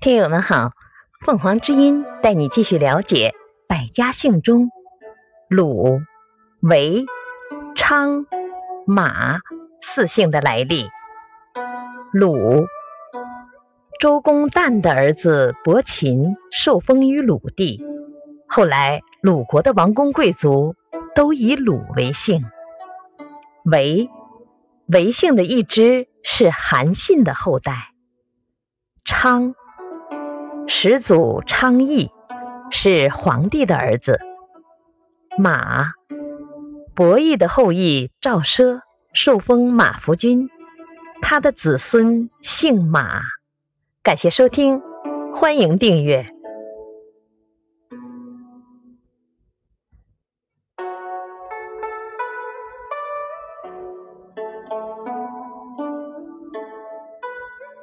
听友们好，凤凰之音带你继续了解百家姓中鲁、韦、昌、马四姓的来历。鲁，周公旦的儿子伯禽受封于鲁地，后来鲁国的王公贵族都以鲁为姓。韦，韦姓的一支是韩信的后代。昌。始祖昌邑是皇帝的儿子。马，伯邑的后裔赵奢受封马服君，他的子孙姓马。感谢收听，欢迎订阅。